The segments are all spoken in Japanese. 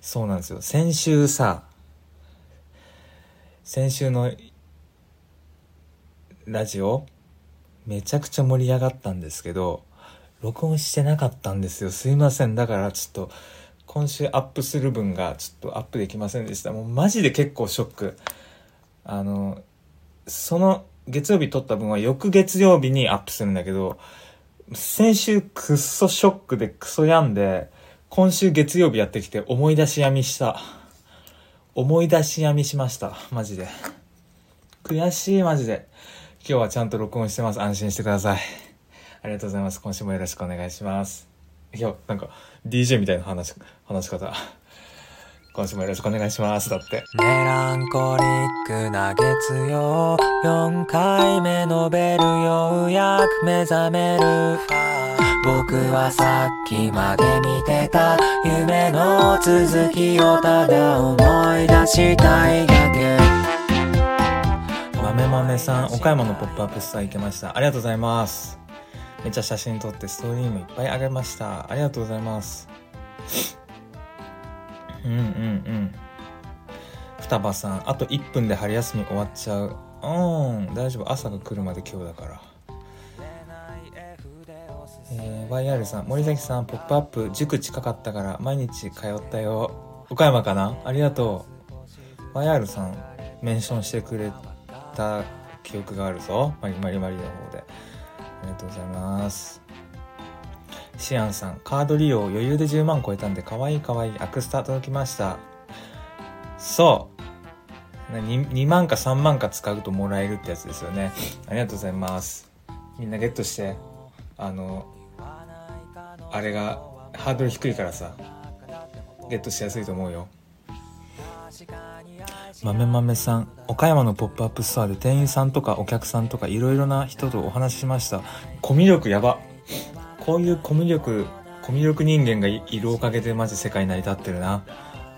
そうなんですよ。先週さ、先週のラジオ、めちゃくちゃ盛り上がったんですけど、録音してなかったんですよ。すいません。だからちょっと、今週アップする分がちょっとアップできませんでした。もうマジで結構ショック。あの、その月曜日撮った分は翌月曜日にアップするんだけど、先週くっそショックでクソ病んで、今週月曜日やってきて思い出し闇した。思い出し闇しました。マジで。悔しい、マジで。今日はちゃんと録音してます。安心してください。ありがとうございます。今週もよろしくお願いします。いや、なんか、DJ みたいな話、話し方。今週もよろしくお願いします。だって。メランコリックな月曜、4回目のベルようやく目覚める。僕はさっきまで見てた夢の続きをただ思い出したいだけ。豆豆さん岡山のポップアップスター行けました。ありがとうございます。めっちゃ写真撮ってストーリーもいっぱいあげました。ありがとうございます。うんうんうん。双葉さんあと1分で春休み終わっちゃう。うん大丈夫。朝が来るまで今日だから。えー、YR さん、森崎さん、ポップアップ、塾近かったから毎日通ったよ。岡山かな？ありがとう。YR さん、メンションしてくれた記憶があるぞ。マリマリマリの方で。ありがとうございます。シアンさん、カード利用余裕で10万超えたんで、かわいいかわいいアクスタ届きました。そう 2, 2万か3万か使うともらえるってやつですよね。ありがとうございます。みんなゲットして、あの、あれがハードル低いからさゲットしやすいと思うよ。豆豆さん岡山のポップアップストアで店員さんとかお客さんとかいろいろな人とお話ししました。コミュ力やば。こういうコミュ力コミュ力人間がいるおかげでマジ世界成り立ってるな、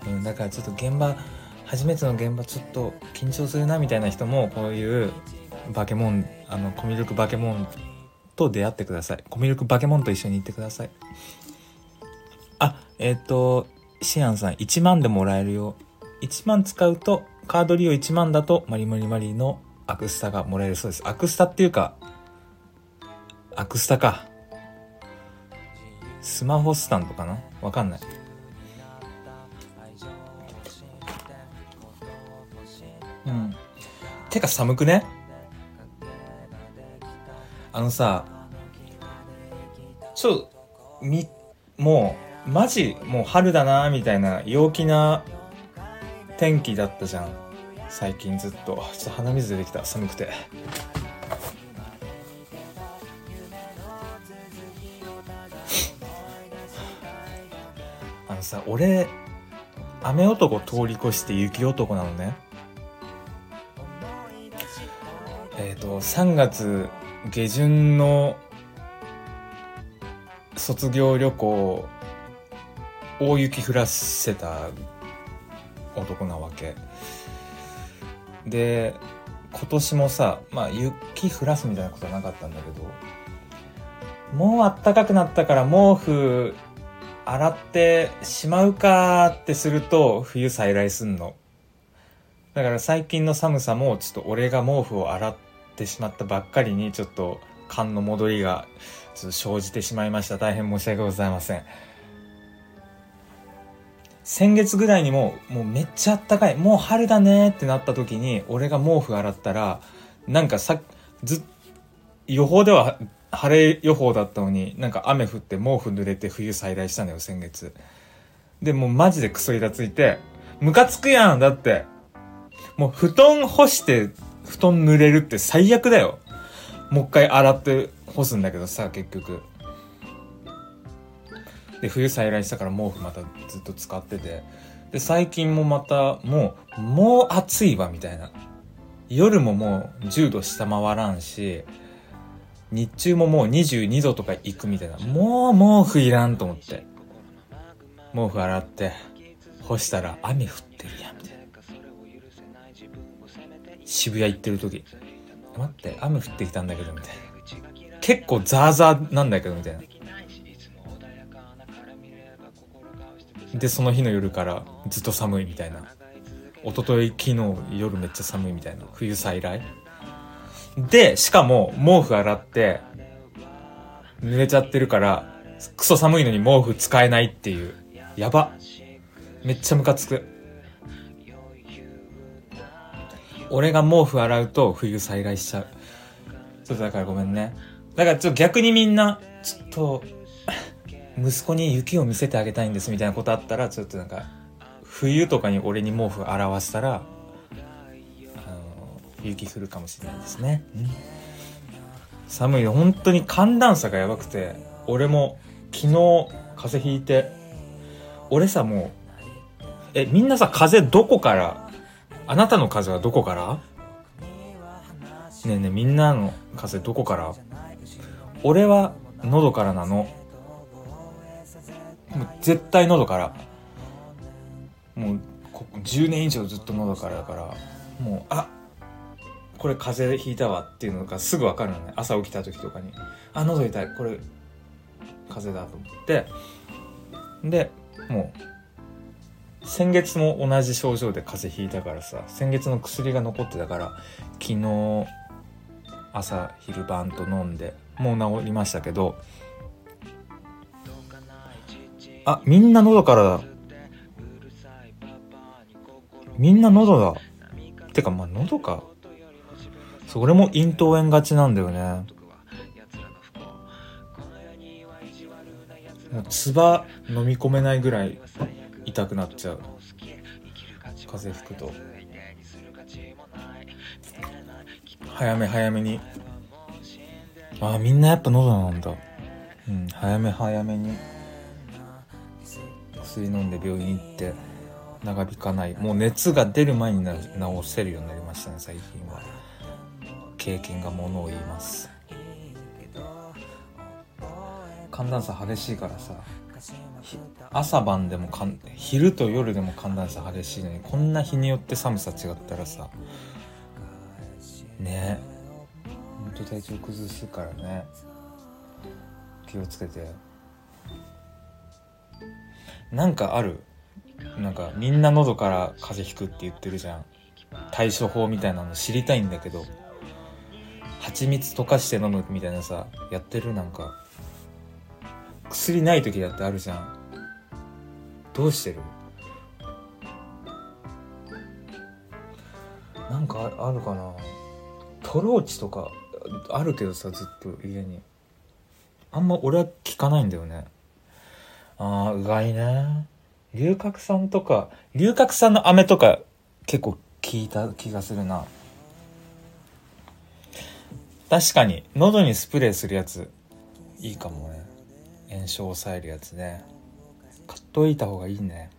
うん、だからちょっと現場初めての現場ちょっと緊張するなみたいな人もこういうバケモンあのコミュ力バケモンと出会ってください。コミュ力バケモンと一緒に行ってください。あ、えっ、ー、と、シアンさん、1万でもらえるよ。1万使うと、カード利用1万だと、マリマリマリのアクスタがもらえるそうです。アクスタっていうか、アクスタか。スマホスタンドかな？わかんない。うん。てか寒くね？あのさ、ちょ、み、もう、マジ、もう春だなみたいな陽気な天気だったじゃん。最近ずっと。ちょっと鼻水出てきた。寒くて。あのさ、俺、雨男通り越して雪男なのね。えっ、ー、と、3月下旬の卒業旅行大雪降らせた男なわけ。で今年もさまあ雪降らすみたいなことはなかったんだけどもうあったかくなったから毛布洗ってしまうかってすると冬再来すんの。だから最近の寒さもちょっと俺が毛布を洗ってってしまったばっかりにちょっと勘の戻りがちょっと生じてしまいました。大変申し訳ございません。先月ぐらいにももうめっちゃあったかい。もう春だねってなった時に俺が毛布洗ったらなんかさず予報では晴れ予報だったのになんか雨降って毛布濡れて冬再来したのよ先月。でもうマジでクソイラついてムカつくやんだって。もう布団干して布団濡れるって最悪だよ。もう一回洗って干すんだけどさ、結局。で、冬再来したから毛布またずっと使ってて。で、最近もまた、もう、もう暑いわ、みたいな。夜ももう10度下回らんし、日中ももう22度とか行くみたいな。もう毛布いらんと思って。毛布洗って、干したら雨降ってるやん、渋谷行ってる時。待って雨降ってきたんだけどみたいな。結構ザーザーなんだけどみたいな。でその日の夜からずっと寒いみたいな。一昨日昨日夜めっちゃ寒いみたいな。冬再来。でしかも毛布洗って濡れちゃってるからクソ寒いのに毛布使えないっていう。やば。めっちゃムカつく。俺が毛布洗うと冬再来しちゃう。ちょっとだからごめんね。だからちょっと逆にみんなちょっと息子に雪を見せてあげたいんですみたいなことあったらちょっとなんか冬とかに俺に毛布洗わせたらあの雪降るかもしれないですね、寒いの本当に寒暖差がやばくて俺も昨日風邪ひいて俺さもうえみんなさ風邪どこからあなたの風はどこから？ねえねえみんなの風どこから？俺は喉からなの。もう絶対喉から。もうここ10年以上ずっと喉からだから。もうあこれ風邪ひいたわっていうのがすぐ分かるのね。朝起きた時とかに。あ喉痛い。これ風邪だと思って。でもう先月も同じ症状で風邪ひいたからさ先月の薬が残ってたから昨日朝昼晩と飲んでもう治りましたけどあみんな喉からだ。みんな喉だ。てかまあ喉か。そう俺も咽頭炎がちなんだよね。もう唾飲み込めないぐらい痛くなっちゃう。風邪ひくと。早め早めに。ああみんなやっぱ喉なんだ。うん早め早めに。薬飲んで病院行って長引かない。もう熱が出る前にな治せるようになりましたね最近は。経験がものを言います。寒暖差激しいからさ。ひ朝晩でもかん昼と夜でも寒暖差激しいのにこんな日によって寒さ違ったらさ。ね。ほんと体調崩すからね。気をつけて。なんかある？なんかみんな喉から風邪ひくって言ってるじゃん。対処法みたいなの知りたいんだけど。蜂蜜溶かして飲むみたいなさやってるなんか。薬ない時だってあるじゃん。どうしてる？なんかあるかな？トローチとかあるけどさずっと家に。あんま俺は効かないんだよね。あーうがいね。龍角散とか龍角散の飴とか結構効いた気がするな。確かに喉にスプレーするやついいかもね。炎症を抑えるやつね。買っといた方がいいね。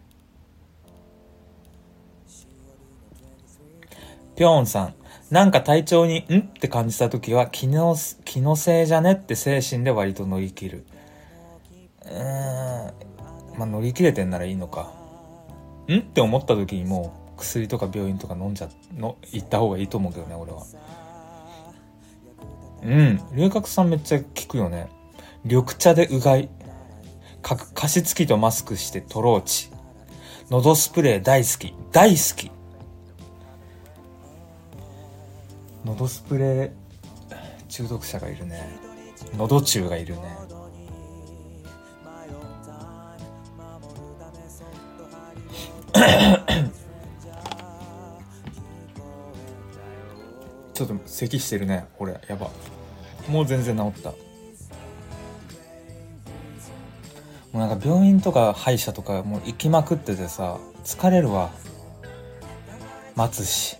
ぴょんさんなんか体調にん？って感じた時は気の気のせいじゃねって精神で割と乗り切る。うーん。まあ乗り切れてんならいいのか。ん？って思った時にもう薬とか病院とか飲んじゃの行った方がいいと思うけどね俺は。うん。龍角散めっちゃ効くよね。緑茶でうがい。加湿器とマスクしてトローチ喉スプレー大好き。大好き。喉スプレー中毒者がいるね。喉中がいるね。ちょっと咳してるね。俺やば。もう全然治った。もうなんか病院とか歯医者とかもう行きまくっててさ疲れるわ。待つし。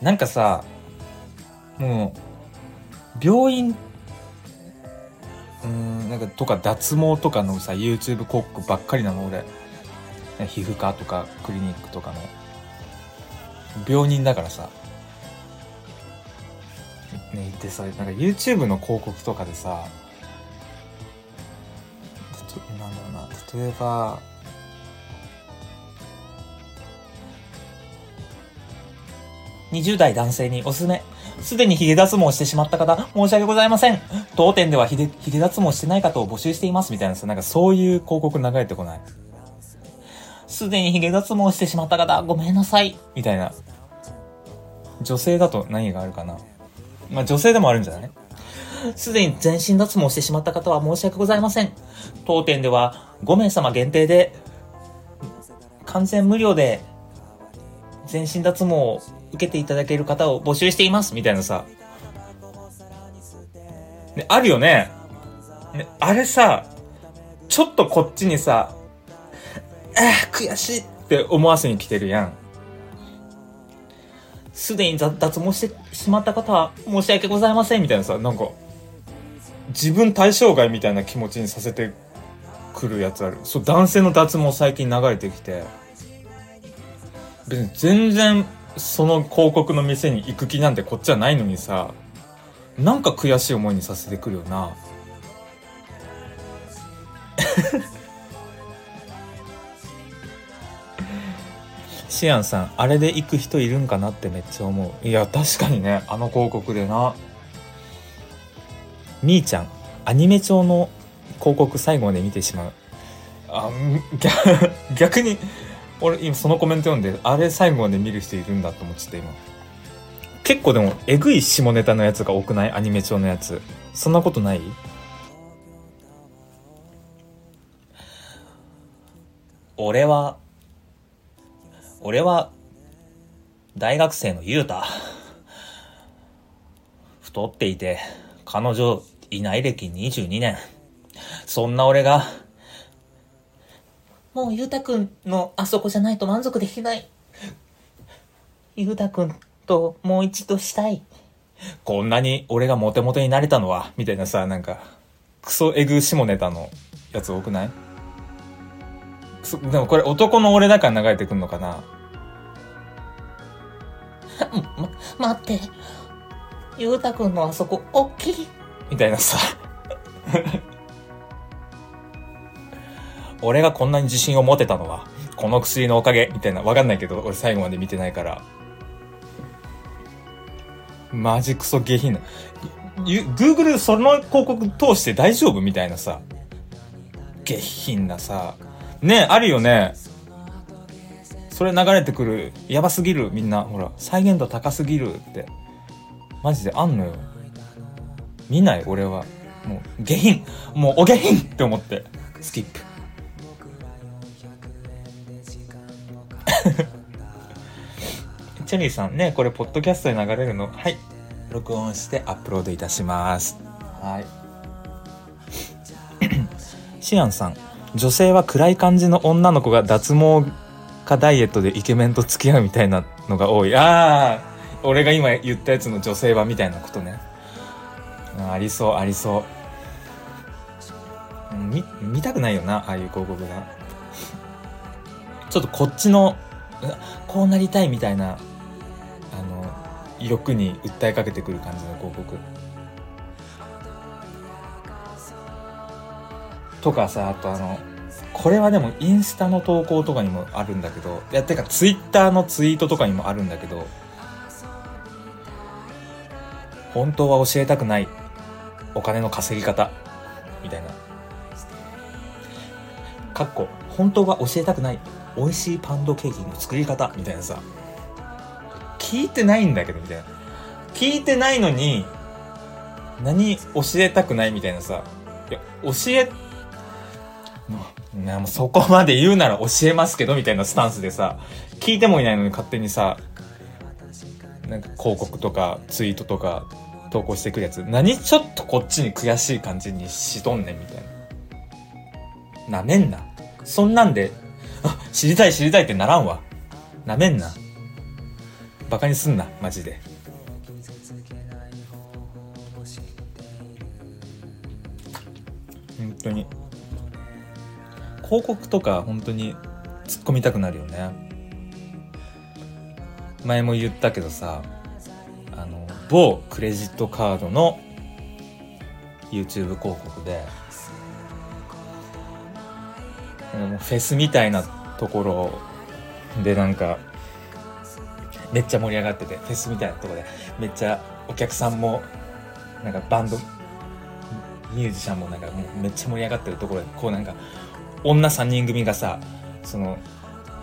なんかさもう病院うんなんかとか脱毛とかのさ YouTube 広告ばっかりなの俺。皮膚科とかクリニックとかの。病人だからさ。ねでさなんか YouTube の広告とかでさだろうな例えば20代男性におすすめ。すでにヒゲ脱毛してしまった方、申し訳ございません。当店ではヒゲヒゲ脱毛してない方を募集しています。みたいなさ、なんかそういう広告流れてこない。すでにヒゲ脱毛してしまった方、ごめんなさい。みたいな。女性だと何があるかな。まあ女性でもあるんじゃない？すでに全身脱毛してしまった方は申し訳ございません。当店では5名様限定で、完全無料で全身脱毛を受けていただける方を募集しています。みたいなさ。ね、あるよね。ね、あれさ、ちょっとこっちにさ、あ、悔しいって思わせに来てるやん。すでに脱毛してしまった方は申し訳ございませんみたいなさ、なんか、自分対象外みたいな気持ちにさせてくるやつある。そう、男性の脱毛最近流れてきて、別に全然その広告の店に行く気なんてこっちはないのにさ、なんか悔しい思いにさせてくるよな。シアンさん、あれで行く人いるんかなってめっちゃ思う。いや、確かにね、あの広告でな。みーちゃん、アニメ調の広告最後まで見てしまう。あ、逆逆に、俺今そのコメント読んで、あれ最後まで見る人いるんだと思ってた今。結構でも、えぐい下ネタのやつが多くない？アニメ調のやつ。そんなことない？俺は、俺は、大学生のゆうた。太っていて、彼女いない歴22年。そんな俺が、もうゆうたくんのあそこじゃないと満足できない。ゆうたくんともう一度したい。こんなに俺がモテモテになれたのは、みたいなさ、なんか、クソエグ下ネタのやつ多くない？でもこれ男の俺だから流れてくんのかな？ま、待って。ゆうたくんのあそこ、おっきい。みたいなさ。俺がこんなに自信を持てたのは、この薬のおかげ、みたいな。わかんないけど、俺最後まで見てないから。マジクソ下品な。Google その広告通して大丈夫？みたいなさ。下品なさ。ねあるよね。それ流れてくる。やばすぎる。みんな。ほら、再現度高すぎるって。マジであんのよ。見ない俺は。もう、下品。もう、お下品って思って。スキップ。チェリーさんね、これ、ポッドキャストで流れるの？はい。録音してアップロードいたします。はい。シアンさん。女性は暗い感じの女の子が脱毛かダイエットでイケメンと付き合うみたいなのが多い。ああ俺が今言ったやつの女性はみたいなことね。ありそう、ありそう。見、見たくないよな、ああいう広告が。ちょっとこっちの、こうなりたいみたいな、あの、欲に訴えかけてくる感じの広告。とかさ、あとあの、これはでもインスタの投稿とかにもあるんだけど、いや、てかツイッターのツイートとかにもあるんだけど、本当は教えたくないお金の稼ぎ方、みたいな。かっこ、本当は教えたくない美味しいパンドケーキの作り方、みたいなさ。聞いてないんだけど、みたいな。聞いてないのに、何教えたくないみたいなさ。いや、教えなもうそこまで言うなら教えますけど、みたいなスタンスでさ、聞いてもいないのに勝手にさ、なんか広告とかツイートとか投稿してくるやつ、何ちょっとこっちに悔しい感じにしとんねん、みたいな。なめんな。そんなんで、あ、知りたい知りたいってならんわ。なめんな。バカにすんな、マジで。本当に。広告とか本当に突っ込みたくなるよね前も言ったけどさ某クレジットカードの YouTube 広告でフェスみたいなところでなんかめっちゃ盛り上がってて、フェスみたいなとこで、めっちゃお客さんも、なんかバンド、ミュージシャンもなんかめっちゃ盛り上がってるところで、こうなんか、女3人組がさ、その、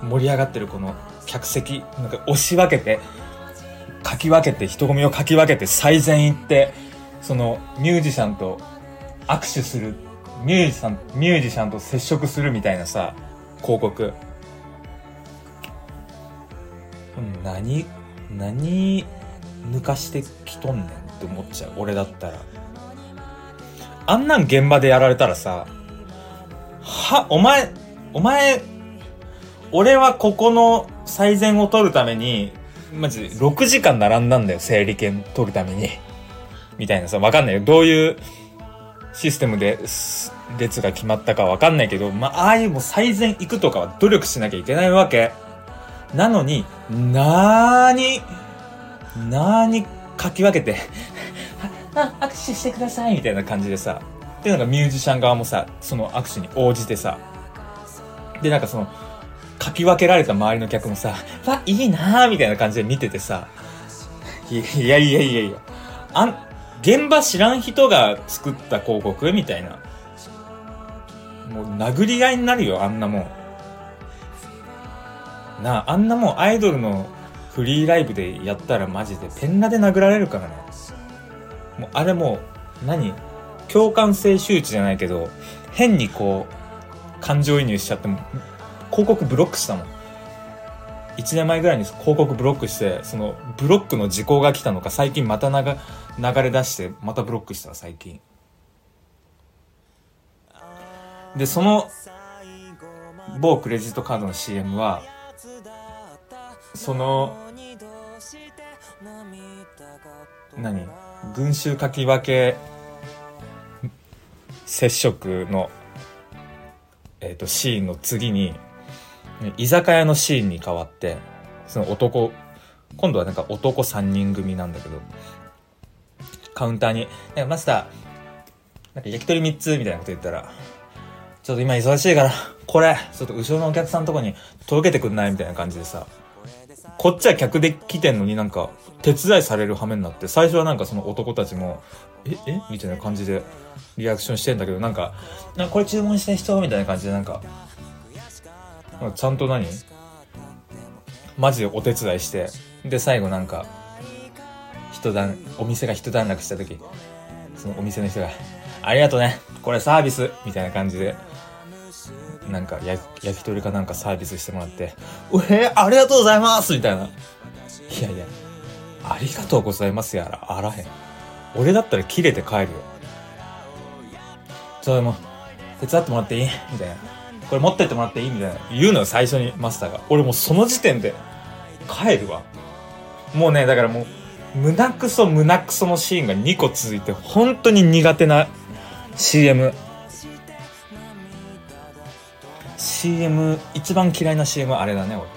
盛り上がってるこの客席、なんか押し分けて、かき分けて、人混みをかき分けて最前行って、そのミュージシャンと握手する、ミュージシャン、ミュージシャンと接触するみたいなさ、広告。何、何抜かしてきとんねんって思っちゃう。俺だったら。あんなん現場でやられたらさ、は、お前、お前、俺はここの最善を取るために、マジで6時間並んだんだよ、整理券取るために。みたいなさ、わかんないよ。どういうシステムで列が決まったかわかんないけど、まあ、ああいうもう最善行くとかは努力しなきゃいけないわけ。なのに、なーに、なーに書き分けて、握手してくださいみたいな感じでさ、で、なんかミュージシャン側もさ、その握手に応じてさ、で、なんかその、書き分けられた周りの客もさ、わ、いいなーみたいな感じで見ててさ、いやいやいやいや、あん、現場知らん人が作った広告みたいな。もう殴り合いになるよ、あんなもん。なあ、あんなもんアイドルのフリーライブでやったらマジでペンラで殴られるからね。もうあれもう、何？共感性周知じゃないけど、変にこう、感情移入しちゃっても、広告ブロックしたもん。1年前ぐらいに広告ブロックして、そのブロックの時効が来たのか、最近また流れ出して、またブロックした最近。で、その、某クレジットカードの CM は、その、何？群衆書き分け接触の、えっ、ー、と、シーンの次に、居酒屋のシーンに変わって、その男、今度はなんか男3人組なんだけど、カウンターに、なんかマスター、なんか焼き鳥3つみたいなこと言ったら、ちょっと今忙しいから、これ、ちょっと後ろのお客さんのとこに届けてくんないみたいな感じでさ、こっちは客で来てんのになんか、手伝いされる羽目になって、最初はなんかその男たちも、え、え？みたいな感じでリアクションしてんだけど、なんか、なんかこれ注文した人？みたいな感じでなんか、ちゃんと何？マジでお手伝いして、で、最後なんか、一段、お店が一段落した時、そのお店の人が、ありがとうね、これサービスみたいな感じで、なんか焼き鳥かなんかサービスしてもらって、うえー、ありがとうございますみたいな。いやいや、ありがとうございますやら、あらへん。俺だったら切れて帰るよ。ちょ、でも、手伝ってもらっていい？みたいな。これ持ってってもらっていい？みたいな。言うのよ最初にマスターが。俺もうその時点で帰るわ。もうねだからもう胸クソ胸クソのシーンが2個続いて本当に苦手な CM CM 一番嫌いな CM はあれだね俺は。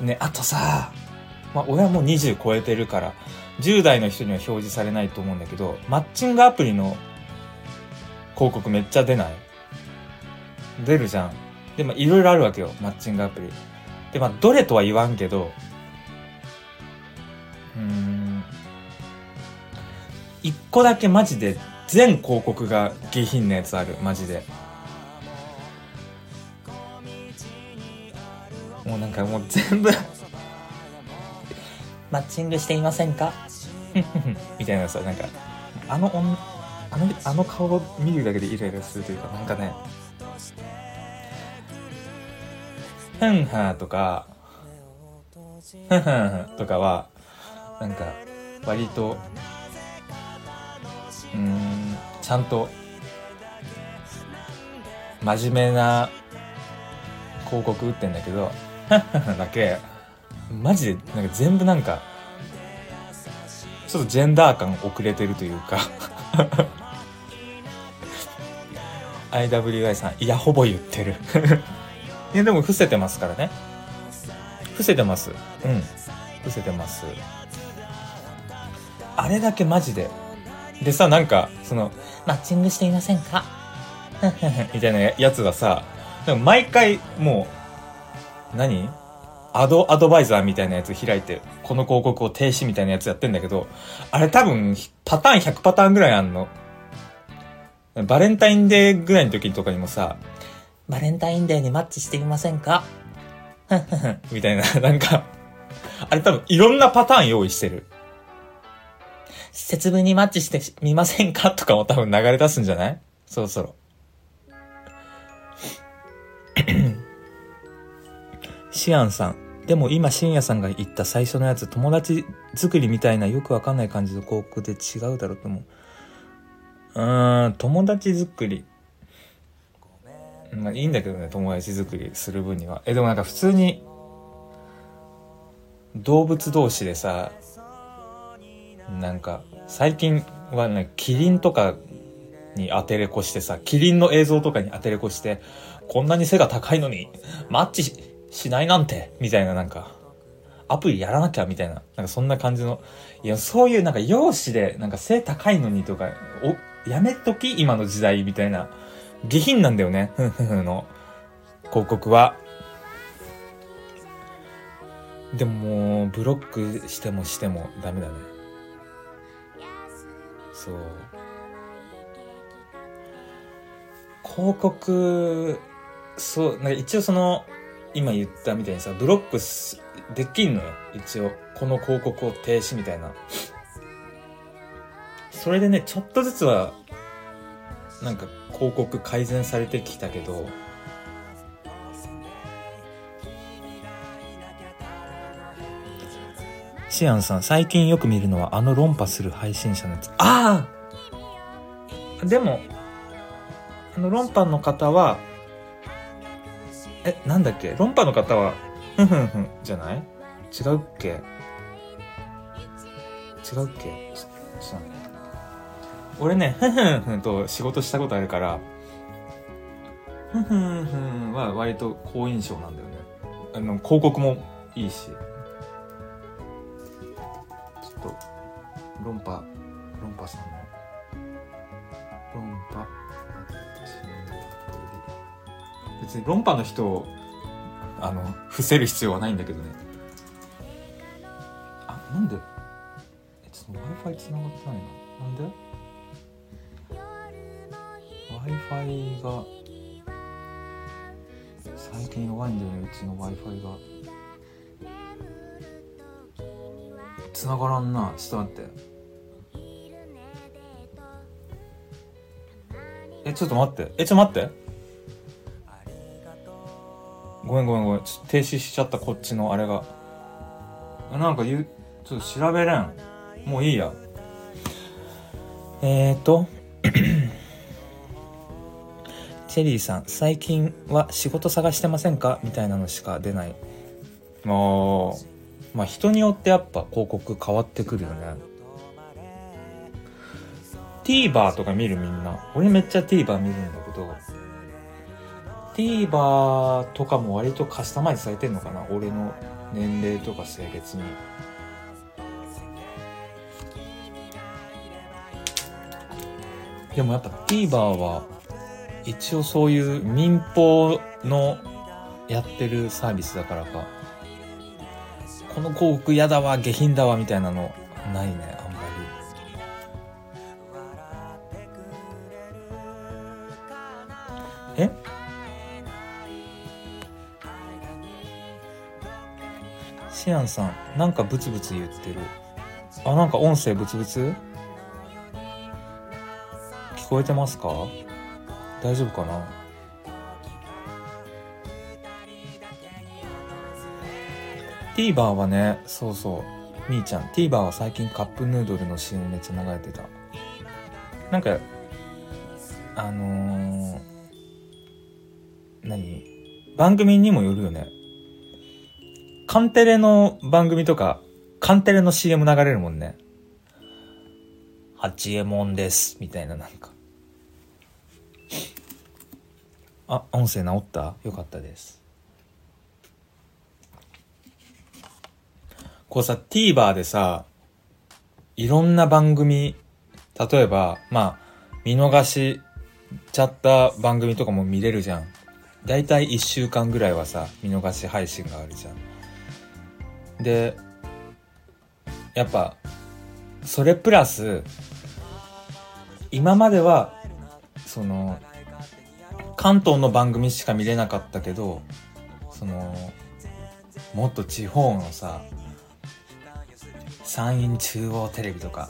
うん。ねあとさまあ俺はもう20超えてるから10代の人には表示されないと思うんだけどマッチングアプリの広告めっちゃ出ない？出るじゃん。で、まあ、いろいろあるわけよ。マッチングアプリ。で、まあ、どれとは言わんけど、うん、一個だけマジで全広告が下品なやつある。マジで。もうなんかもう全部 マッチングしていませんか？みたいなさ、なんか、あのあの、あの顔を見るだけでイライラするというか、なんかね、ふんはとか、ふんはんとかは、なんか、割と、うん、ちゃんと、真面目な広告打ってんだけど、ふんはんだけ、マジで、なんか全部なんか、ちょっとジェンダー感遅れてるというか IWI さん、いや、ほぼ言ってる いや、でも伏せてますからね。伏せてます。うん。伏せてます。あれだけマジで。でさ、なんか、その、マッチングしていませんか？みたいなやつはさ、でも毎回、もう、何？アドアドバイザーみたいなやつ開いて、この広告を停止みたいなやつやってんだけど、あれ多分、パターン100パターンぐらいあんの。バレンタインデーぐらいの時とかにもさ、バレンタインデーにマッチしてみませんか？みたいな、なんか、あれ多分いろんなパターン用意してる。節分にマッチしてみませんか？とかも多分流れ出すんじゃない？そろそろ。シアンさん。でも今、深夜さんが言った最初のやつ、友達作りみたいなよくわかんない感じの広告で違うだろうと思う。うーん、友達作り。まあいいんだけどね、友達作りする分には。え、でもなんか普通に、動物同士でさ、なんか、最近はね、キリンとかに当てれこしてさ、キリンの映像とかに当てれこして、こんなに背が高いのに、マッチしないなんて、みたいななんか、アプリやらなきゃみたいな、なんかそんな感じの、いや、そういうなんか容姿で、なんか背高いのにとか、お、やめとき今の時代みたいな、下品なんだよね、ふんふんふんの広告は。でもも、ブロックしてもしてもダメだね。そう。広告、そう、なんか一応その、今言ったみたいにさ、ブロックできんのよ。一応。この広告を停止みたいな。それでね、ちょっとずつは、なんか広告改善されてきたけど、シアンさん、最近よく見るのはあの論破する配信者のやつ。ああ！でも、あの論破の方は、え、なんだっけ？論破の方は、ふんふんふん、じゃない？違うっけ？違うっけ？ちょ、っと待って。俺ね、ふんふんふんと仕事したことあるから、ふんふんふんは割と好印象なんだよね。あの、広告もいいし。ちょっと、論破、論破さんの、論破、別に論破の人を、あの、伏せる必要はないんだけどね。あ、なんでえ、ちょっと Wi-Fi 繋がってないな。なんで？Wi-Fi が、最近弱いんだよね、うちの Wi-Fi が。繋がらんな。ちょっと待って。え、ちょっと待って。え、ちょっと待って。ごめんごめんごめん。ちょ停止しちゃった、こっちのあれが。なんか言う、ちょっと調べれん。もういいや。えーと。チェリーさん、最近は仕事探してませんか？みたいなのしか出ない。もう、まあ人によってやっぱ広告変わってくるよね。TVer とか見るみんな。俺めっちゃ TVer 見るんだけど、TVer とかも割とカスタマイズされてんのかな？俺の年齢とか性別に。でもやっぱ TVer は一応そういう民放のやってるサービスだからか。この広告嫌だわ下品だわみたいなのないねあんまり。え？シアンさんなんかブツブツ言ってる。あなんか音声ブツブツ？聞こえてますか？大丈夫かな？ティーバーはねそうそう。みーちゃんティーバーは最近カップヌードルの CM めっちゃ流れてた。なんかあのー、何？番組にもよるよね。カンテレの番組とかカンテレの CM 流れるもんね。八右衛門ですみたいななんか。あ、音声直った？よかったです。こうさ、TVer でさ、いろんな番組、例えば、まあ、見逃しちゃった番組とかも見れるじゃん。だいたい1週間ぐらいはさ、見逃し配信があるじゃん。でやっぱそれプラス今まではその関東の番組しか見れなかったけどそのもっと地方のさ山陰中央テレビとか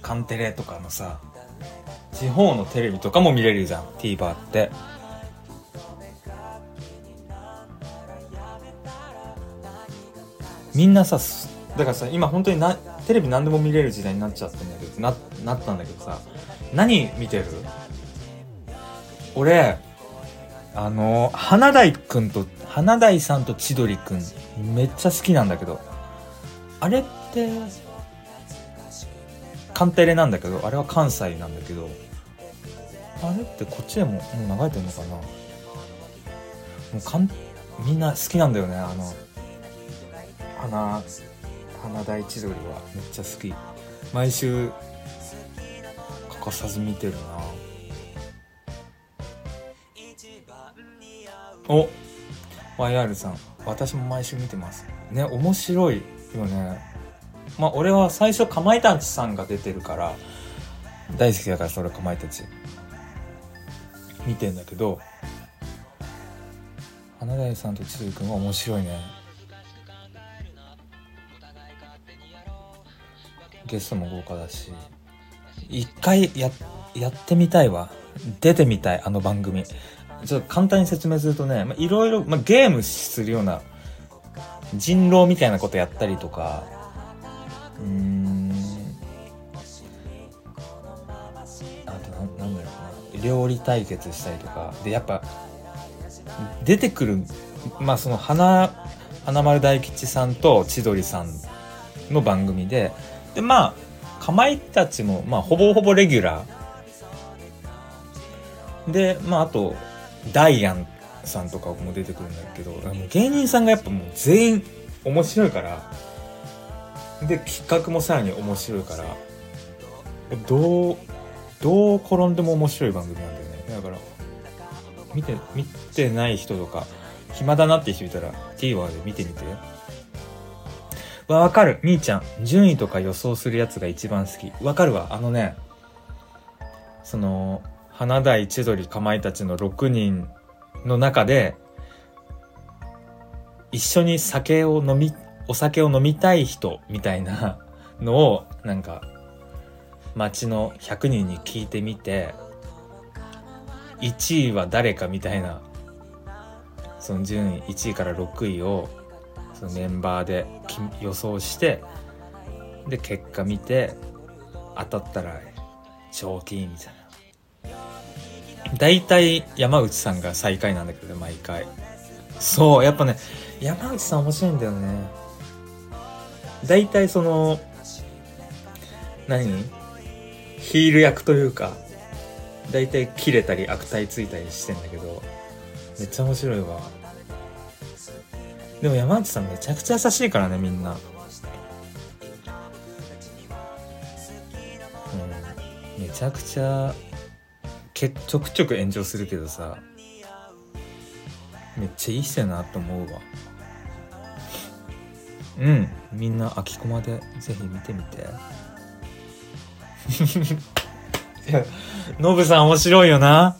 カンテレとかのさ地方のテレビとかも見れるじゃん TVer って。みんなさだからさ今本当になテレビ何でも見れる時代になっちゃってんだけどななったんだけどさ何見てる？俺あの花大くんと花大さんと千鳥くんめっちゃ好きなんだけどあれってカンテレなんだけどあれは関西なんだけどあれってこっちでももう流れてんのかな？もうかんみんな好きなんだよねあの花花大千鳥は。めっちゃ好き。毎週欠かさず見てるな。お YR さん私も毎週見てます。ね面白いよね。まあ俺は最初かまいたちさんが出てるから大好きだからそれかまいたち。見てんだけど花大さんと千鳥くんは面白いね。ゲストも豪華だし一回ややってみたいわ。出てみたいあの番組。ちょっと簡単に説明するとね、まあ、いろいろ、まあ、ゲームするような人狼みたいなことやったりとか。うーん。あとななんだろうな。料理対決したりとか。でやっぱ出てくるまあその花花丸大吉さんと千鳥さんの番組で。でまあかまいたちも、まあ、ほぼほぼレギュラー。でまああとダイアンさんとかも出てくるんだけどもう芸人さんがやっぱもう全員面白いからで企画もさらに面白いからどうどう転んでも面白い番組なんだよねだから見て見てない人とか暇だなって人いたら TVer で見てみてわ、わかる。みーちゃん。順位とか予想するやつが一番好き。わかるわ。あのね、その、花大千鳥かまいたちの6人の中で、一緒に酒を飲み、お酒を飲みたい人みたいなのを、なんか、街の100人に聞いてみて、1位は誰かみたいな、その順位、1位から6位をそのメンバーで予想してで結果見て当たったら賞金みたいな。大体山内さんが最下位なんだけど毎回。そうやっぱね山内さん面白いんだよね。大体その何？ヒール役というか大体切れたり悪態ついたりしてんだけどめっちゃ面白いわ。でも山内さんめちゃくちゃ優しいからねみんな。うん。めちゃくちゃけちょくちょく炎上するけどさめっちゃいい人やなと思うわ。うんみんな秋駒でぜひ見てみて。いやノブさん面白いよな。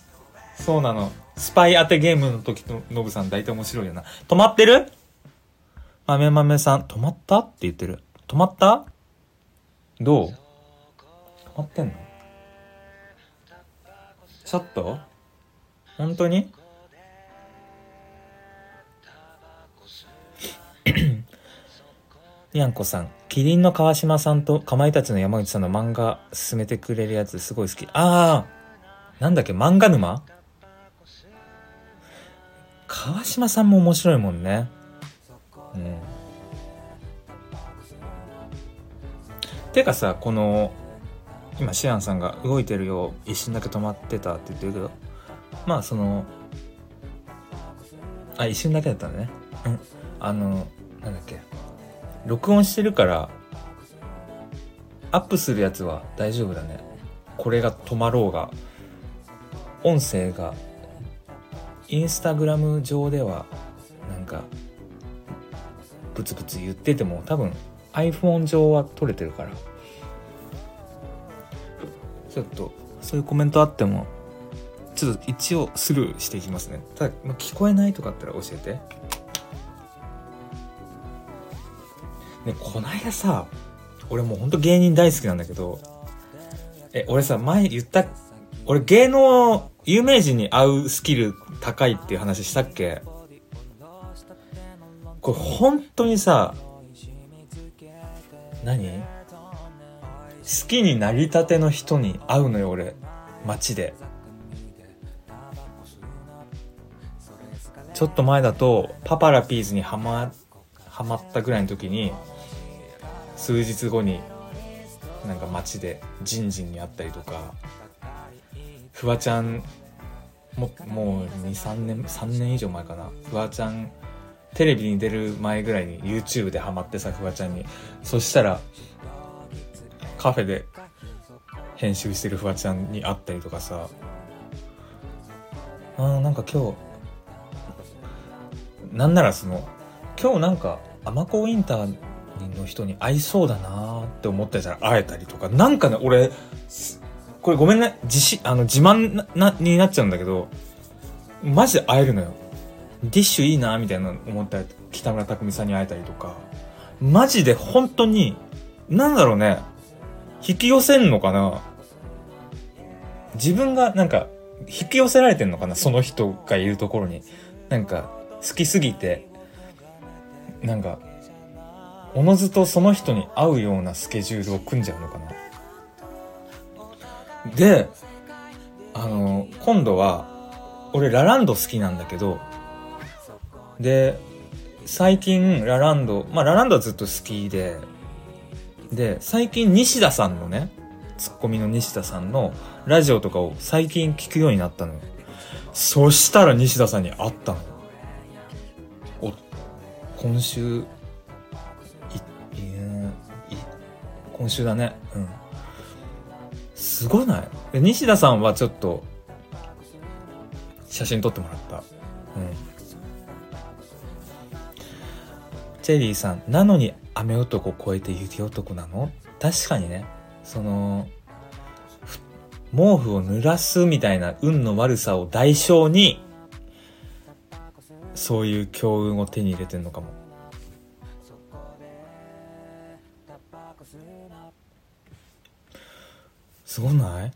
そうなの。スパイ当てゲームの時のノブさん大体面白いよな。止まってる？豆豆さん、止まった？って言ってる。止まった？どう？止まってんの？ちょっと本当に？にゃんこさん、キリンの川島さんとかまいたちの山口さんの漫画進めてくれるやつすごい好き。ああなんだっけ？漫画沼？川島さんも面白いもんね。うん。てかさ、この、今、シアンさんが動いてるよ、一瞬だけ止まってたって言ってるけど、まあ、その、あ、一瞬だけだったね。うん。あの、なんだっけ。録音してるから、アップするやつは大丈夫だね。これが止まろうが、音声が、インスタグラム上では、なんか、ブツブツ言ってても多分 iPhone 上は撮れてるからちょっとそういうコメントあってもちょっと一応スルーしていきますね。ただ、まあ、聞こえないとかあったら教えて。ねこないださ俺もうほんと芸人大好きなんだけどえ俺さ前言った俺芸能有名人に会うスキル高いっていう話したっけ？これ本当にさ何？好きになりたての人に会うのよ俺。街で。ちょっと前だとパパラピーズにはまはまったぐらいの時に数日後になんか街でジンジンに会ったりとかフワちゃんももう23年3年以上前かな。フワちゃんテレビに出る前ぐらいに YouTube でハマってさフワちゃんに。そしたらカフェで編集してるフワちゃんに会ったりとかさ。あーなんか今日なんならその今日なんかアマコインターの人に会いそうだなって思ってたら会えたりとか。なんかね俺これごめんね。自信あの自慢なになっちゃうんだけどマジで会えるのよ。ディッシュいいなみたいな思ったら北村匠海さんに会えたりとか。マジで本当になんだろうね。引き寄せんのかな？自分がなんか引き寄せられてんのかな？その人がいるところに。なんか好きすぎて。なんかおのずとその人に会うようなスケジュールを組んじゃうのかな？であの今度は俺ラランド好きなんだけどで最近ラランドまあラランドはずっと好きでで最近西田さんのねツッコミの西田さんのラジオとかを最近聞くようになったのよ。そしたら西田さんに会ったの。お今週いい今週だね。うん。すごない？西田さんはちょっと写真撮ってもらった。うん。チェリーさんなのに雨男超えて雪男なの？確かにね。その毛布を濡らすみたいな運の悪さを代償にそういう強運を手に入れてんのかも。すごない？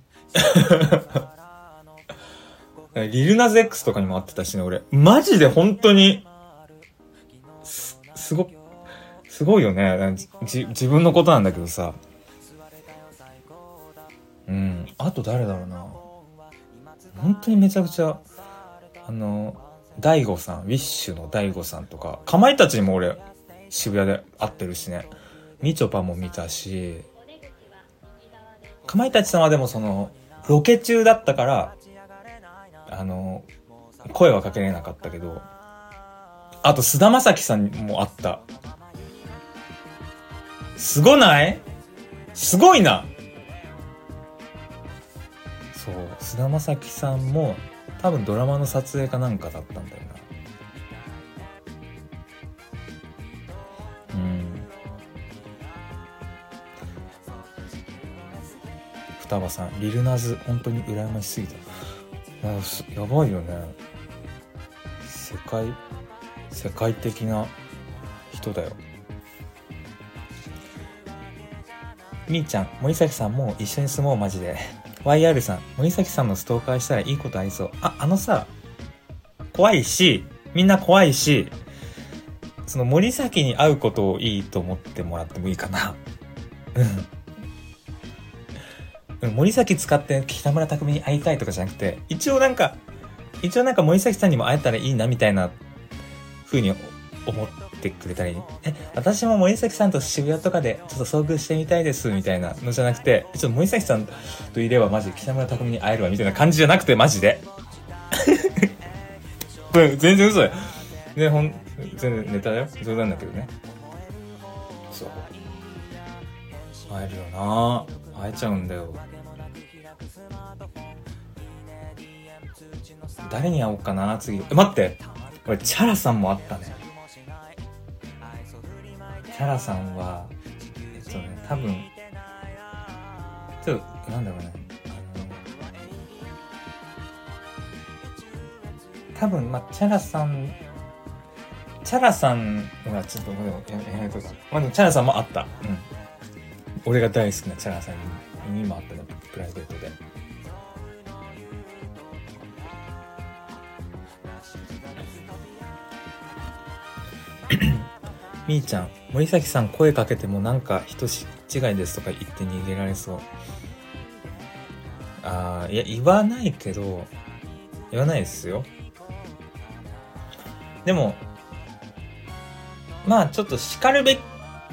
リルナズ X とかにも会ってたしね、俺。マジで本当に、す、すご、すごいよね。じ、自分のことなんだけどさ。うん。あと誰だろうな。本当にめちゃくちゃ、あの、大悟さん、ウィッシュの大悟さんとか、かまいたちにも俺、渋谷で会ってるしね。みちょぱも見たし、かまいたちさんはでもその、ロケ中だったから、あの、声はかけれなかったけど、あと、菅田将暉さんもあった。すごない？すごいなそう、菅田将暉さんも、多分ドラマの撮影かなんかだったんだよな。うん。双葉さん、リルナズ、本当に羨ましすぎた。ややばいよね世界世界的な人だよみーちゃん森崎さんも一緒に住もうマジで。YR さん森崎さんのストーカーしたらいいことありそう。ああのさ怖いしみんな怖いしその森崎に会うことをいいと思ってもらってもいいかな。うん。うん森崎使って北村匠海に会いたいとかじゃなくて、一応なんか、一応なんか森崎さんにも会えたらいいなみたいな風に思ってくれたらいい。え、私も森崎さんと渋谷とかでちょっと遭遇してみたいですみたいなのじゃなくて、ちょっと森崎さんといればマジ北村匠海に会えるわみたいな感じじゃなくてマジで。う ん全然嘘だよ。ね、ほん、全然ネタだよ。冗談だけどね。そう。会えるよな会えちゃうんだよ。誰に会おうかな次え待って俺チャラさんもあったねチャラさんはえっとね多分ちょっとなんだろうね。あの多分まあチャラさんチャラさんはちょっとごめんややめとくまあでもチャラさんもあった。うん。俺が大好きなチャラさんににもあったねプライベートで。みーちゃん森崎さん声かけてもなんか人違いですとか言って逃げられそう。ああいや言わないけど言わないですよ。でもまあちょっと叱るべ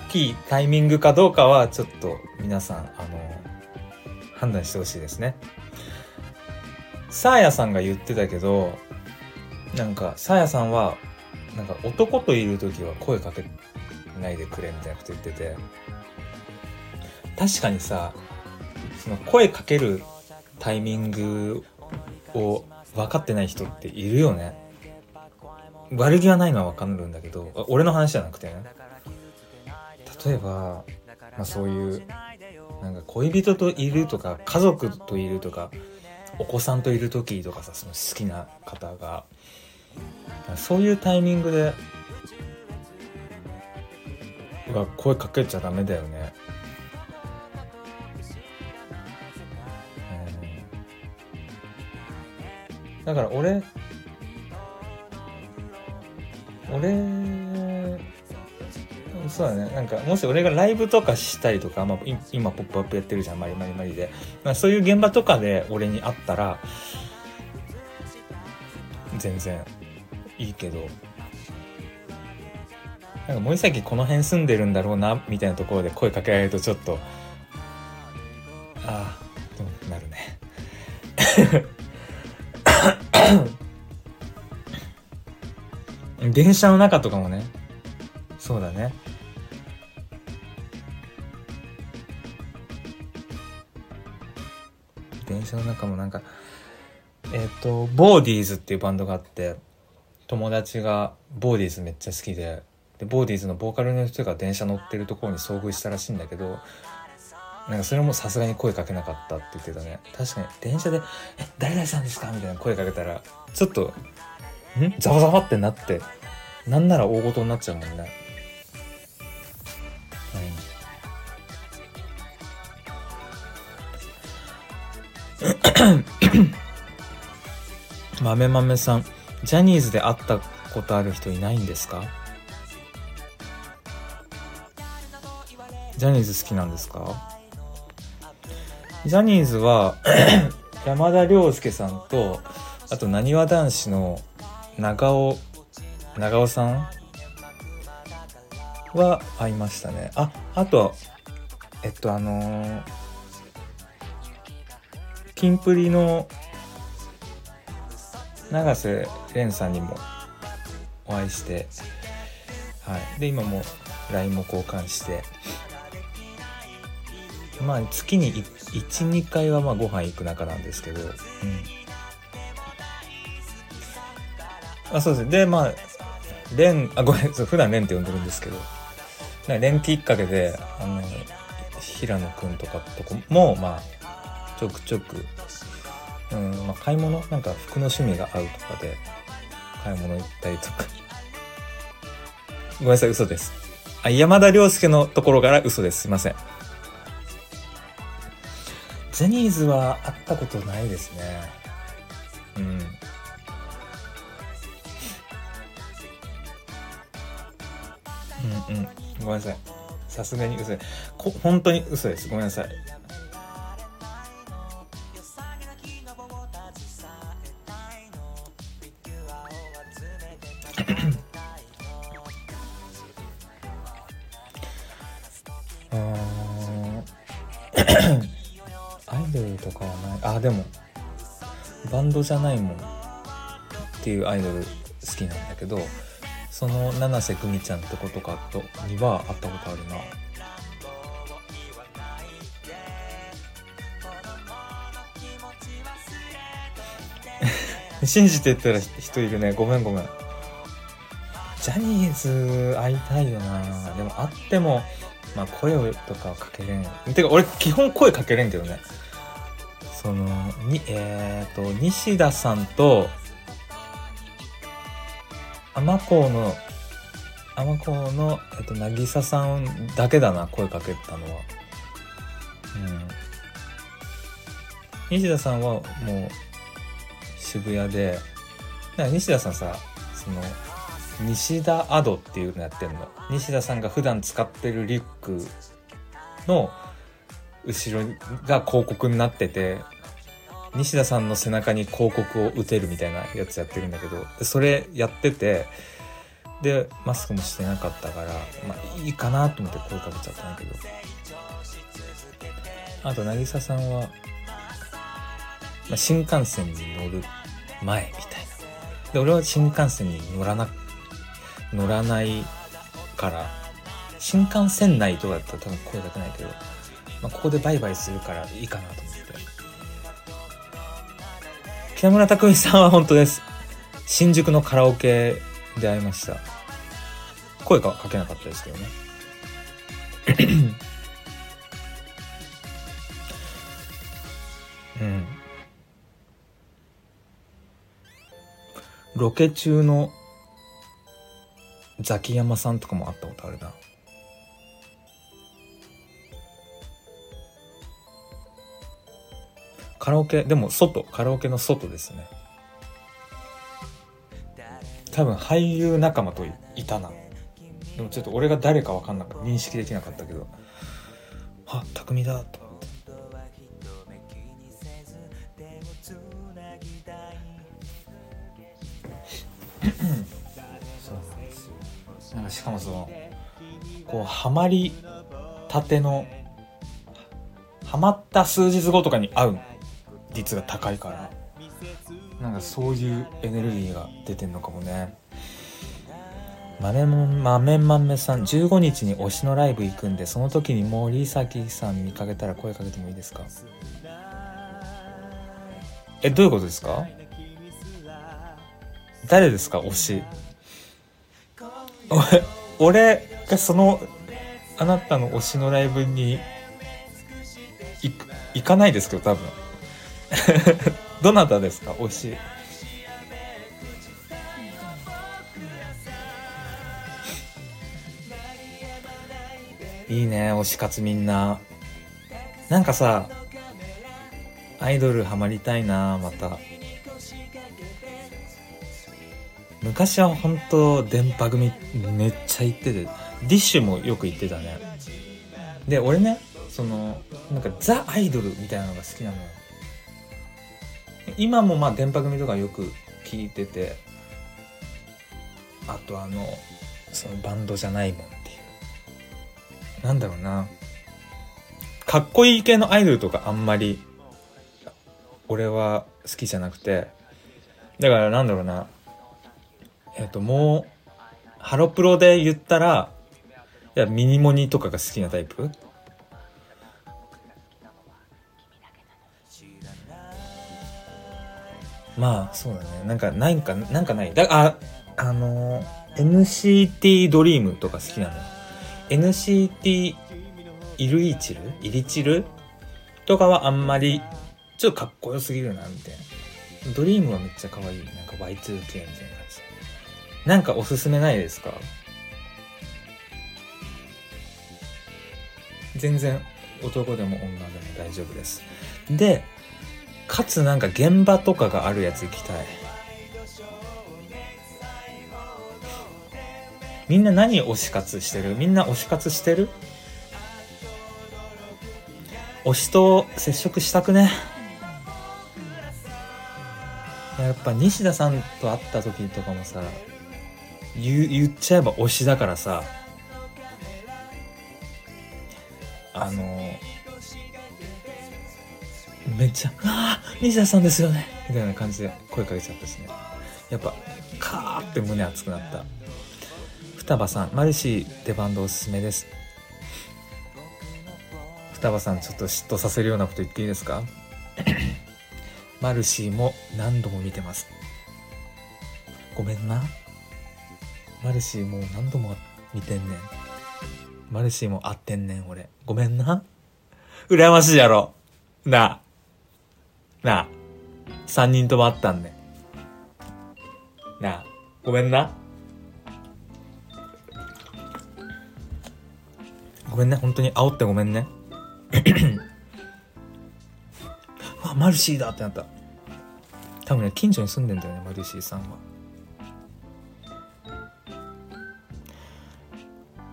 きタイミングかどうかはちょっと皆さんあの判断してほしいですね。サーヤさんが言ってたけどなんかサーヤさんはなんか男といる時は声かけないでくれみたいなこと言ってて。確かにさその声かけるタイミングを分かってない人っているよね。悪気はないのは分かるんだけど俺の話じゃなくてね。例えば、まあ、そういうなんか恋人といるとか家族といるとかお子さんといる時とかさその好きな方がそういうタイミングでが声かけちゃダメだよね。うん。だから俺俺そうだね。なんかもし俺がライブとかしたりとか、まあ、今「ポップアップやってるじゃんマリマリマリで、まあ、そういう現場とかで俺に会ったら全然いいけど。なんか森崎この辺住んでるんだろうなみたいなところで声かけられるとちょっとああとなるね。電車の中とかもねそうだね。電車の中もなんかえっ、とボーディーズっていうバンドがあって友達がボーディーズめっちゃ好きででボーディーズのボーカルの人が電車乗ってるところに遭遇したらしいんだけどなんかそれもさすがに声かけなかったって言ってたね確かに電車で「え誰々さんですか?」みたいな声かけたらちょっと「ん？ざわざわ?」ってなってなんなら大ごとになっちゃうもんね 豆豆さんジャニーズで会ったことある人いないんですか？ジャニーズ好きなんですか？ジャニーズは 山田涼介さんとあとなにわ男子の長尾長尾さんは会いましたね。ああとえっとあのー、キンプリの永瀬廉さんにもお会いしてはい。で今も LINE も交換して。まあ月に12回はまあご飯行く仲なんですけど、うん、あそうですね。でまあレンあごめんそう普段レンって呼んでるんですけど。レンきっかけであの平野くんとかとこもまあちょくちょく、うんまあ、買い物？なんか服の趣味が合うとかで買い物行ったりとか。ごめんなさい嘘です。あ山田涼介のところから嘘です。すいません。ジャニーズは会ったことないですね。うん。うんうん。ごめんなさい。さすがに嘘。ですこ本当に嘘です。ごめんなさい。アイドルとかはない。あでもバンドじゃないもん。っていうアイドル好きなんだけどその七瀬久美ちゃんって子とかとには会ったことあるな。信じてったら人いるね。ごめんごめん。ジャニーズ会いたいよな。でも会ってもまあ声をとかはかけれん。てか俺基本声かけれんけどね。そのにえっ、ー、と西田さんと尼子の尼子の、えっと、渚さんだけだな声かけたのは。うん。西田さんはもう渋谷で。西田さんさその西田アドっていうのやってんの。西田さんが普段使ってるリュックの後ろが広告になってて西田さんの背中に広告を打てるみたいなやつやってるんだけどそれやっててでマスクもしてなかったからまあいいかなと思って声かけちゃったんだけど。あと渚さんは、まあ、新幹線に乗る前みたいな。で俺は新幹線に乗らな乗らないから新幹線内とかだったら多分声かけないけど、まあ、ここでバイバイするからいいかなと思って。北村匠海さんは本当です。新宿のカラオケで会いました。声かかけなかったですけどね。うん。ロケ中のザキヤマさんとかも会ったことあるな。カラオケでも外カラオケの外ですね。多分俳優仲間といたな。でもちょっと俺が誰か分かんなかった。認識できなかったけど。あ匠だと。ハマりたてのハマった数日後とかに会う率が高いから。なんかそういうエネルギーが出てんのかもね。豆豆豆さん15日に推しのライブ行くんでその時に森崎さん見かけたら声かけてもいいですか？えどういうことですか？誰ですか？推し。俺がそのあなたの推しのライブに行かないですけど多分。どなたですか？推し。いいね推し活みんな。なんかさアイドルハマりたいなまた。昔は本当電波組めっちゃ行ってて。ディッシュもよく行ってたね。で俺ねそのなんかザ・アイドルみたいなのが好きなのよ。今もまあ電波組とかよく聞いててあとあのそのバンドじゃないもんっていう。なんだろうな。かっこいい系のアイドルとかあんまり俺は好きじゃなくてだからなんだろうな。えっ、ともうハロプロで言ったらいやミニモニとかが好きなタイプ？まあそうだね。なんかなんかなんかない。だああの NCT ドリームとか好きなの。NCT イルイチル？イリチル？とかはあんまりちょっとかっこよすぎるなみたいな。ドリームはめっちゃ可愛い。なんか Y2K みたいな感じ。なんかおすすめないですか？全然男でも女でも大丈夫です。でかつなんか現場とかがあるやつ行きたい。みんな何推し活してる？みんな推し活してる？推しと接触したくね。やっぱ西田さんと会った時とかもさ言言っちゃえば推しだからさ。あのめっちゃ「ああ西田さんですよね」みたいな感じで声かけちゃったしね。やっぱカーって胸熱くなった。双葉さんマルシー出番でおすすめです。双葉さんちょっと嫉妬させるようなこと言っていいですか？マルシーも何度も見てます。ごめんな。マルシーもう何度も見てんねん。マルシーも会ってんねん、俺。ごめんな。羨ましいやろ。なあ。なあ。三人とも会ったんねん。なあ。ごめんな。ごめんね、本当に煽ってごめんね。う わ、マルシーだってなった。多分ね、近所に住んでんだよね、マルシーさんは。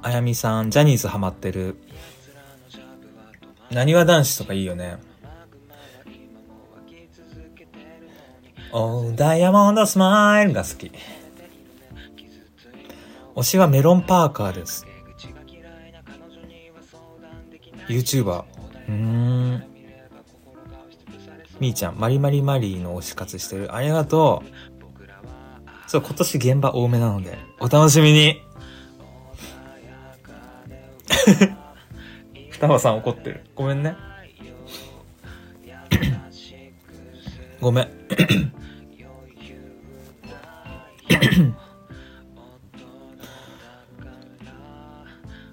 あやみさん、ジャニーズハマってる。なにわ男子とかいいよね。おダイヤモンドスマイルが好き。推しはメロンパーカーです。YouTuber。うーん。みーちゃん、マリマリマリーの推し活してる。ありがとう。そう、今年現場多めなので、お楽しみに双葉さん怒ってる。ごめんね。ごめん。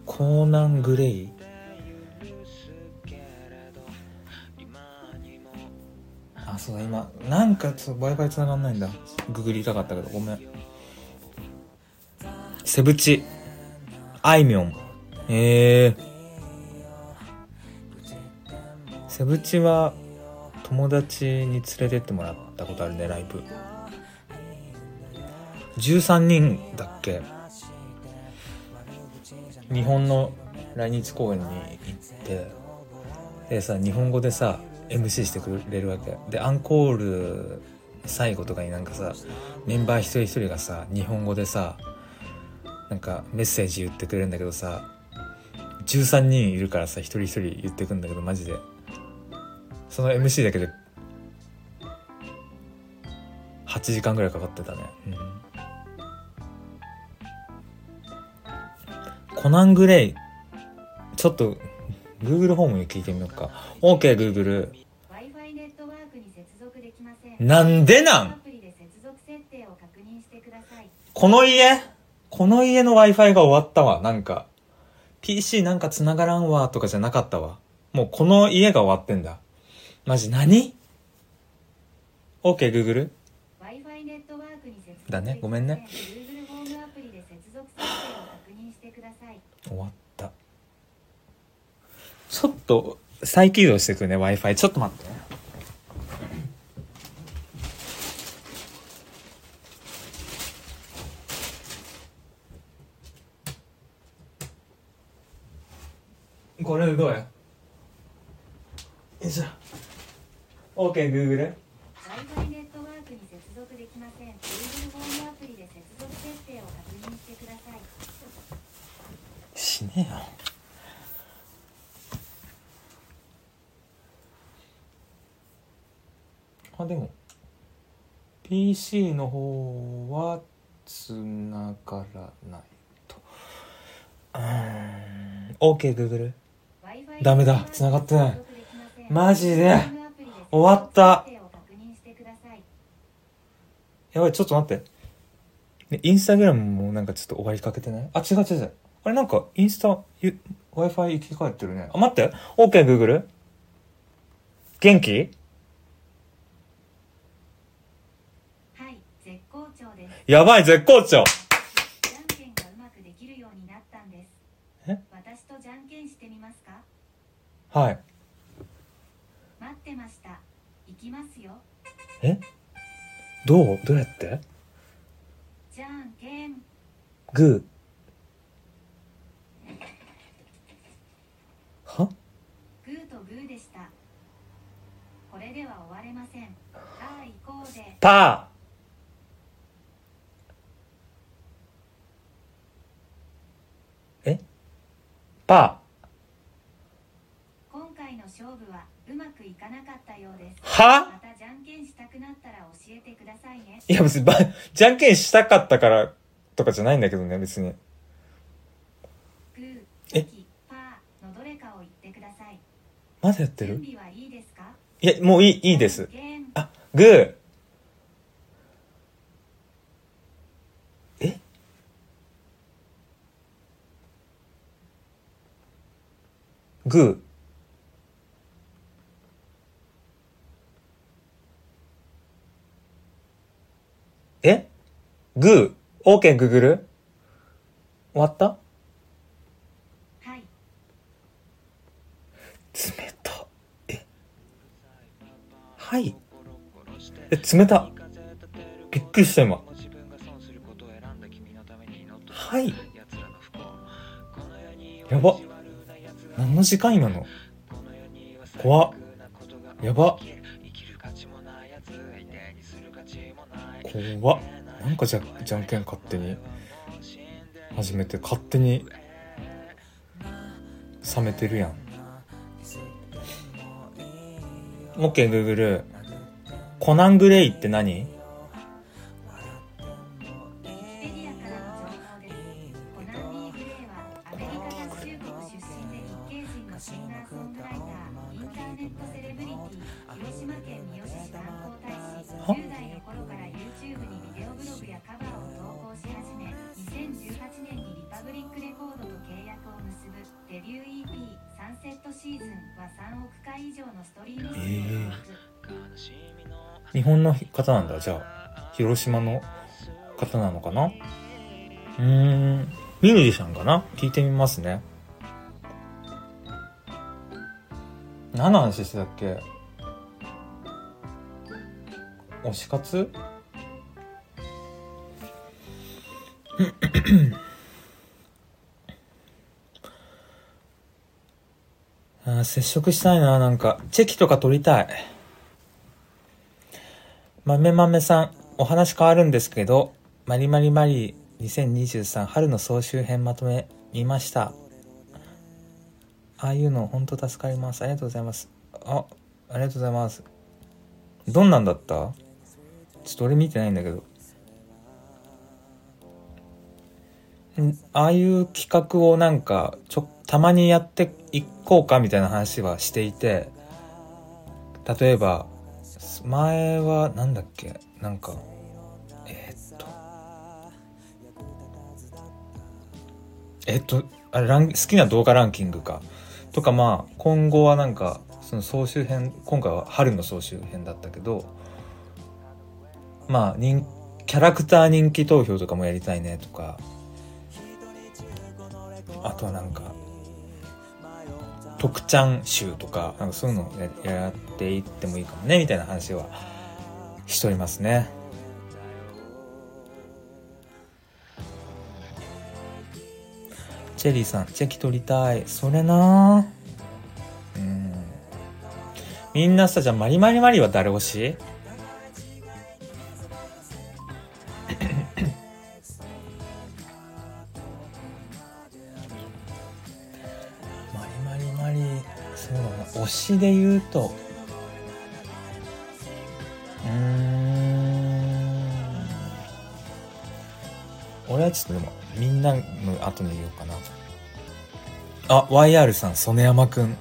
コーナン・グレイ？あ、そうだ、今、なんかちょっと Wi-Fi 繋がんないんだ。ググりたかったけど、ごめん。セブチ。あいみょん。ええセブチは友達に連れてってもらったことあるね、ライブ。13人だっけ？日本の来日公演に行って、でさ、日本語でさ、MC してくれるわけ。で、アンコール最後とかになんかさ、メンバー一人一人がさ、日本語でさ、なんかメッセージ言ってくれるんだけどさ、13人いるからさ、一人一人言ってくんだけど、マジで。その MC だけで、8時間ぐらいかかってたね。うん。コナングレイ、ちょっと、Google ホームに聞いてみようか。OK、Google。Wi-Fi ネットワークに接続できません。なんでなん。この家？この家の Wi-Fi が終わったわ。なんか、PC なんか繋がらんわとかじゃなかったわ。もうこの家が終わってんだ。マジ何 ?OK, Google? だねごめんね。終わった。ちょっと、再起動してくね、Wi-Fi。ちょっと待ってね。これどうや？よいしょ。OK, Google? Wi-Fi ネットワークに接続できません。Google ホームアプリで接続設定を確認してください。しねえよ。あ、でも、PC の方は繋がらないと。うーん。OK, Google? ダメだネットワークに繋がってないマジで終わった。やばい、ちょっと待って。ねインスタグラムもなんかちょっと終わりかけてない？あ、違う違う違う。あれなんか、インスタ、ゆ Wi-Fi 生き返ってるね。あ、待って。OK, Google? 元気？はい、絶好調です。やばい、絶好調じゃんけんがうまくできるようになったんです。え？私とじゃんけんしてみますか？はい。待ってました。行きますよ。え？どう？どうやって？じゃんけん。グー。は？グーとグーでした。これでは終われません。さあ行こうで。パーえ？パ今かなかったようです。は？またじゃんけんしたくなったら教えてくださいね。いや別にばじゃんけんしたかったからとかじゃないんだけどね別に。え？まだやってる？いやもういいいいです。あグー。え？グー。え？グー ?OK グーグル？終わった？はい冷た。え？はい。え、冷た。びっくりした今。はい。やば。何の時間今の？怖っ。やば。怖っ。なんかじゃ、じゃんけん勝手に始めて勝手に冷めてるやん。オッケー、グーグル。コナン・グレイって何？方なんだじゃあ広島の方なのかな？うーんミュージシャンかな？聞いてみますね。何の話してたっけ？推し活？あ接触したいななんか。チェキとか取りたい。豆豆さん、お話変わるんですけど、マリマリマリー2023春の総集編まとめ見ました。ああいうの本当助かります。ありがとうございます。あ、ありがとうございます。どんなんだった？ちょっと俺見てないんだけど。ああいう企画をなんか、ちょ、たまにやっていこうかみたいな話はしていて、例えば、前はなんだっけ？なんかえーっと。えっとあれラン好きな動画ランキングか。とかまあ今後はなんかその総集編今回は春の総集編だったけどまあ人キャラクター人気投票とかもやりたいねとか。あとはなんか特ちゃん集とかなんかそういうのをややっていってもいいかもねみたいな話はしておりますね。チェリーさんチェキ取りたい。それな。うん。みんなさじゃあマリマリマリは誰推し？推しで言うとうん。俺はちょっとでもみんなの後に言おうかな。あ YR さん曽根山くん。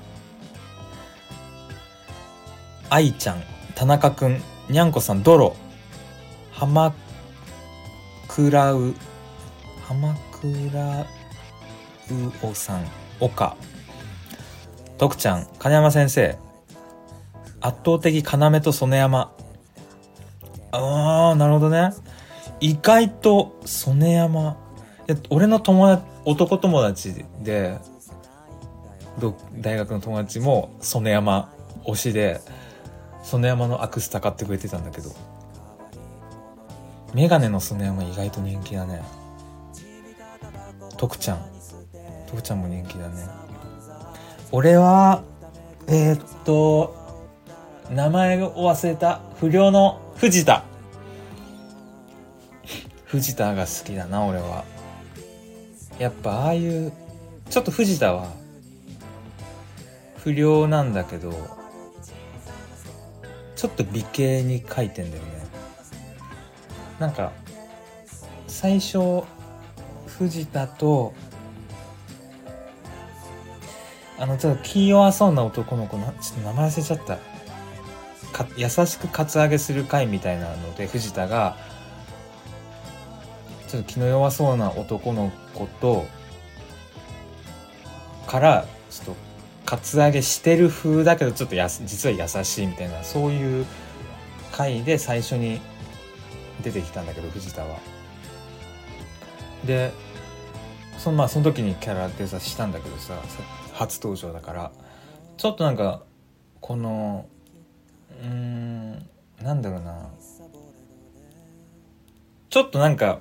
愛ちゃん田中くん。にゃんこさんドロ。浜倉う浜倉うおさん岡。徳ちゃん金山先生。圧倒的要と曽根山。あーなるほどね。意外と曽根山。いや俺の友達男友達で大学の友達も曽根山推しで曽根山のアクスタ買ってくれてたんだけど。メガネの曽根山意外と人気だね。徳ちゃん。徳ちゃんも人気だね。俺はえー、っと名前を忘れた不良の藤田。藤田が好きだな俺は。やっぱああいうちょっと藤田は不良なんだけどちょっと美形に描いてんだよね。なんか最初藤田とあのちょっと気弱そうな男の子なちょっと名前忘れちゃったか優しくカツアゲする会みたいなので藤田がちょっと気の弱そうな男の子とからちょっとカツアゲしてる風だけどちょっとや実は優しいみたいなそういう回で最初に出てきたんだけど藤田は。でそのまあその時にキャラデザしたんだけどさ初登場だからちょっとなんかこのうんなんだろうな。ちょっとなんか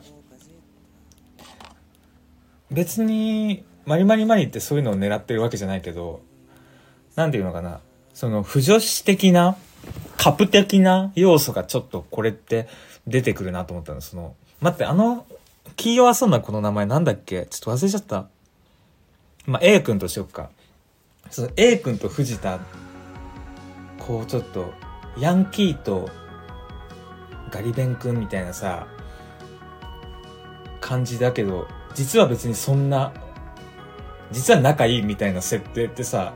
別にマリマリマリってそういうのを狙ってるわけじゃないけどなんていうのかな。その不女子的なカプ的な要素がちょっとこれって出てくるなと思ったの。その待ってあの気弱そうなこの名前なんだっけ？ちょっと忘れちゃった。まあ A 君としよっか。その A 君と藤田こうちょっとヤンキーとガリベン君みたいなさ感じだけど実は別にそんな実は仲いいみたいな設定ってさ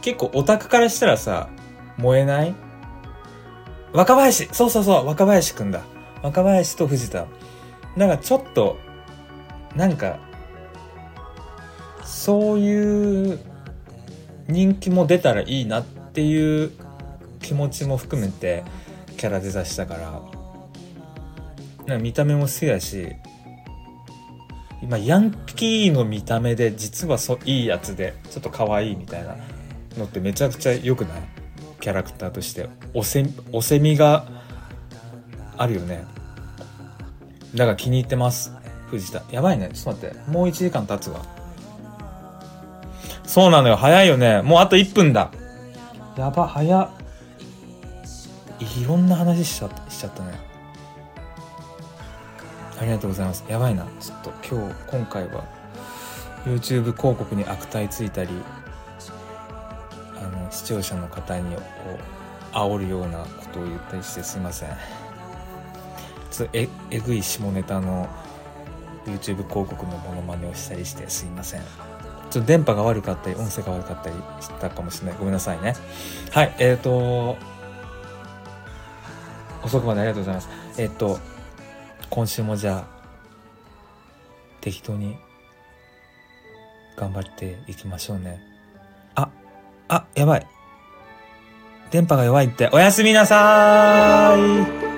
結構オタクからしたらさ燃えない若林そうそうそう若林くんだ。若林と藤田。なんかちょっとなんかそういう人気も出たらいいなっていう気持ちも含めてキャラデザしたからなんか見た目も好きだし今ヤンキーの見た目で実はそいいやつでちょっと可愛いみたいなのってめちゃくちゃ良くない？キャラクターとして。おせおせみがあるよね。だから気に入ってます。藤田。やばいね。ちょっと待って。もう1時間経つわ。そうなのよ。早いよね。もうあと1分だ。やば早っ。いろんな話しちゃったしちゃったね。ありがとうございます。やばいな。ちょっと今日今回は YouTube 広告に悪態ついたりあの視聴者の方にこう煽るようなことを言ったりしてすいません。ちょっとええぐい下ネタの YouTube 広告のモノマネをしたりしてすいませんちょっと電波が悪かったり音声が悪かったりしたかもしれない。ごめんなさいね。はいえっ、ー、と遅くまでありがとうございます。えっ、ー、と今週もじゃあ適当に頑張っていきましょうね。ああやばい。電波が弱いって。おやすみなさーい。